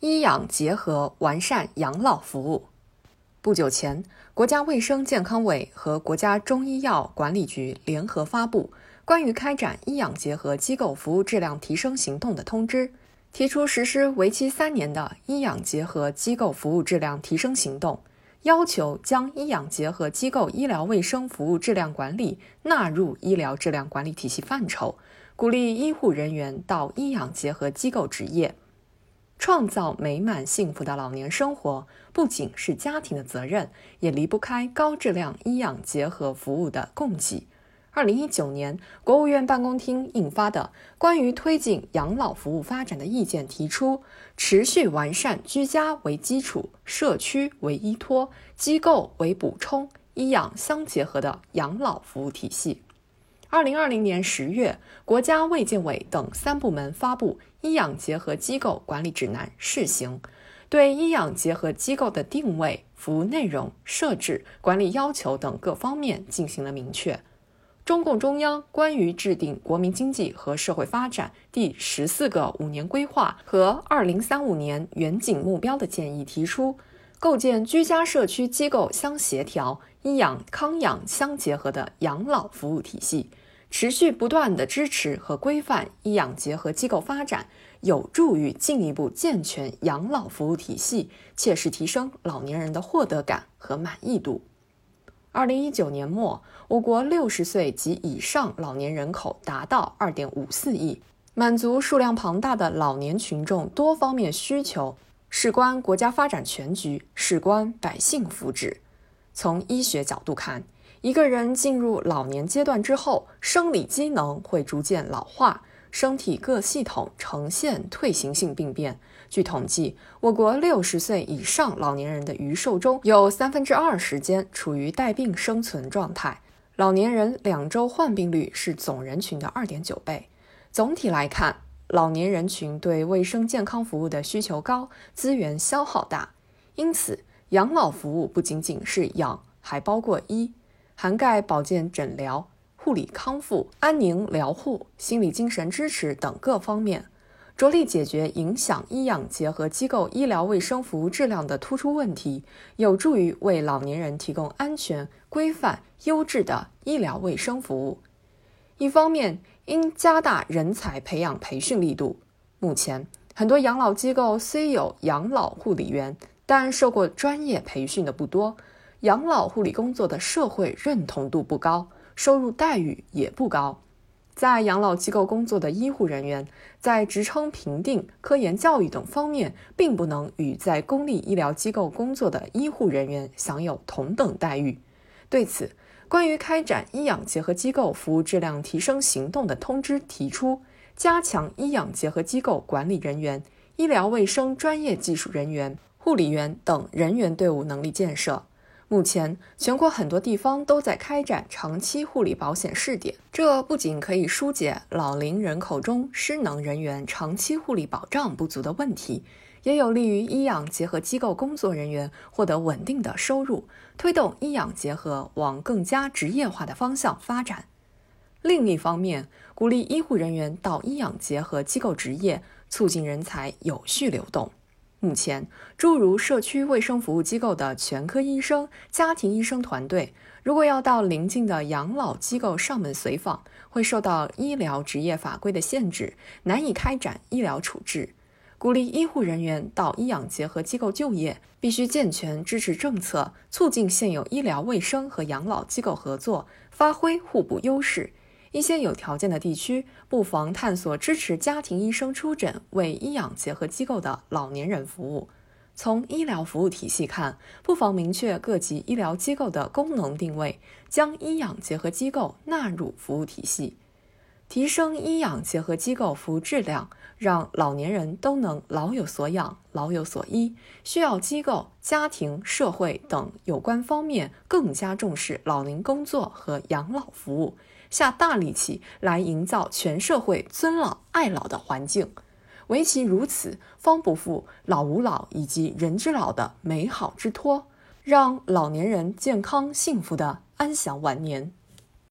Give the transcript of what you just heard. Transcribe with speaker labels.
Speaker 1: 医养结合，完善养老服务。不久前，国家卫生健康委和国家中医药管理局联合发布关于开展医养结合机构服务质量提升行动的通知，提出实施为期三年的医养结合机构服务质量提升行动，要求将医养结合机构医疗卫生服务质量管理纳入医疗质量管理体系范畴，鼓励医护人员到医养结合机构执业。创造美满幸福的老年生活，不仅是家庭的责任，也离不开高质量医养结合服务的供给。二零一九年，国务院办公厅印发的《关于推进养老服务发展的意见》提出，持续完善居家为基础、社区为依托、机构为补充、医养相结合的养老服务体系。二零二零年十月，国家卫健委等三部门发布《医养结合机构管理指南（试行）》，对医养结合机构的定位、服务内容、设置、管理要求等各方面进行了明确。中共中央关于制定国民经济和社会发展第十四个五年规划和二零三五年远景目标的建议提出，构建居家社区机构相协调。医养康养相结合的养老服务体系，持续不断的支持和规范医养结合机构发展，有助于进一步健全养老服务体系，切实提升老年人的获得感和满意度。二零一九年末，我国六十岁及以上老年人口达到二点五四亿，满足数量庞大的老年群众多方面需求，事关国家发展全局，事关百姓福祉。从医学角度看，一个人进入老年阶段之后，生理机能会逐渐老化，身体各系统呈现退行性病变。据统计，我国六十岁以上老年人的余寿中有三分之二时间处于带病生存状态。老年人两周患病率是总人群的二点九倍。总体来看，老年人群对卫生健康服务的需求高，资源消耗大，因此。养老服务不仅仅是养，还包括医，涵盖保健诊疗、护理康复、安宁疗护、心理精神支持等各方面，着力解决影响医养结合机构医疗卫生服务质量的突出问题，有助于为老年人提供安全、规范、优质的医疗卫生服务。一方面，应加大人才培养培训力度。目前，很多养老机构虽有养老护理员。但受过专业培训的不多，养老护理工作的社会认同度不高，收入待遇也不高。在养老机构工作的医护人员，在职称评定、科研教育等方面，并不能与在公立医疗机构工作的医护人员享有同等待遇。对此，关于开展医养结合机构服务质量提升行动的通知提出，加强医养结合机构管理人员、医疗卫生专业技术人员。护理员等人员队伍能力建设，目前全国很多地方都在开展长期护理保险试点。这不仅可以疏解老龄人口中失能人员长期护理保障不足的问题，也有利于医养结合机构工作人员获得稳定的收入，推动医养结合往更加职业化的方向发展。另一方面，鼓励医护人员到医养结合机构执业，促进人才有序流动。目前，诸如社区卫生服务机构的全科医生、家庭医生团队，如果要到邻近的养老机构上门随访，会受到医疗职业法规的限制，难以开展医疗处置。鼓励医护人员到医养结合机构就业，必须健全支持政策，促进现有医疗卫生和养老机构合作，发挥互补优势。一些有条件的地区，不妨探索支持家庭医生出诊为医养结合机构的老年人服务。从医疗服务体系看，不妨明确各级医疗机构的功能定位，将医养结合机构纳入服务体系，提升医养结合机构服务质量，让老年人都能老有所养、老有所依。需要机构、家庭、社会等有关方面更加重视老龄工作和养老服务。下大力气来营造全社会尊老爱老的环境，唯其如此，方不负老吾老以及人之老的美好之托，让老年人健康幸福的安享晚年。